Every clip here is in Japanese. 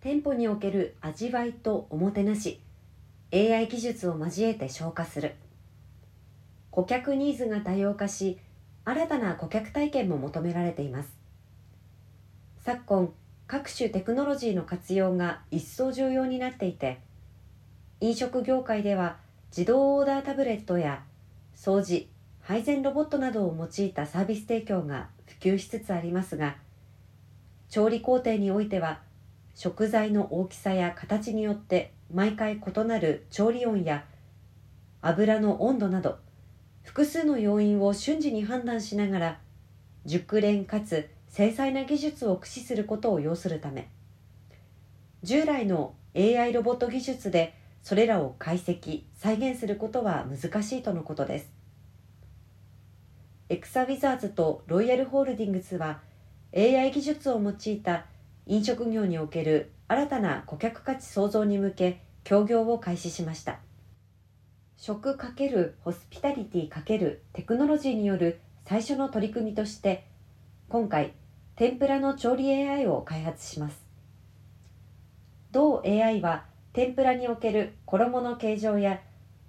店舗における味わいとおもてなし AI 技術を交えて消化する。顧客ニーズが多様化し新たな顧客体験も求められています。昨今各種テクノロジーの活用が一層重要になっていて飲食業界では自動オーダータブレットや掃除配膳ロボットなどを用いたサービス提供が普及しつつありますが調理工程においては食材の大きさや形によって毎回異なる調理温や油の温度など複数の要因を瞬時に判断しながら熟練かつ精細な技術を駆使することを要するため従来の AI ロボット技術でそれらを解析再現することは難しいとのことです。エクサウィザーズとロイヤルホールディングスは AI 技術を用いた飲食業における新たな顧客価値創造に向け協業を開始しました。食×ホスピタリティ×テクノロジーによる最初の取り組みとして今回天ぷらの調理 AI を開発します。同 AI は天ぷらにおける衣の形状や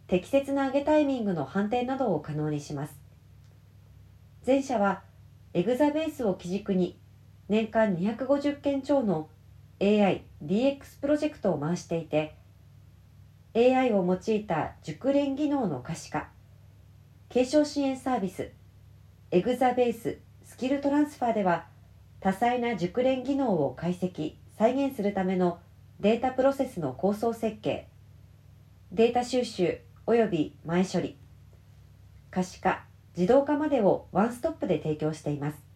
適切な揚げタイミングの判定などを可能にします。前者はエグザベースを基軸に年間250件超の AI、DX プロジェクトを回していて AI を用いた熟練技能の可視化継承支援サービスエグザベーススキルトランスファーでは多彩な熟練技能を解析再現するためのデータプロセスの構想設計データ収集及び前処理可視化自動化までをワンストップで提供しています。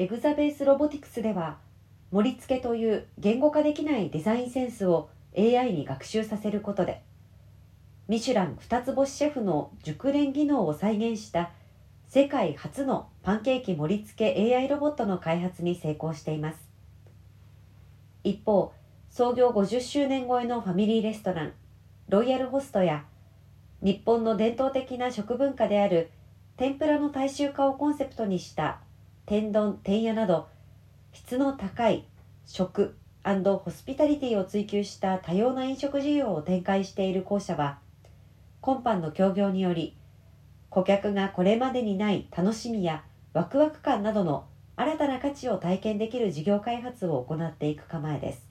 エグザベースロボティクスでは盛り付けという言語化できないデザインセンスを AI に学習させることでミシュラン二つ星シェフの熟練技能を再現した世界初のパンケーキ盛り付け AI ロボットの開発に成功しています。一方創業50周年超えのファミリーレストランロイヤルホストや日本の伝統的な食文化である天ぷらの大衆化をコンセプトにした天丼天屋など質の高い食ホスピタリティを追求した多様な飲食事業を展開している校舎は今般の協業により顧客がこれまでにない楽しみやワクワク感などの新たな価値を体験できる事業開発を行っていく構えです。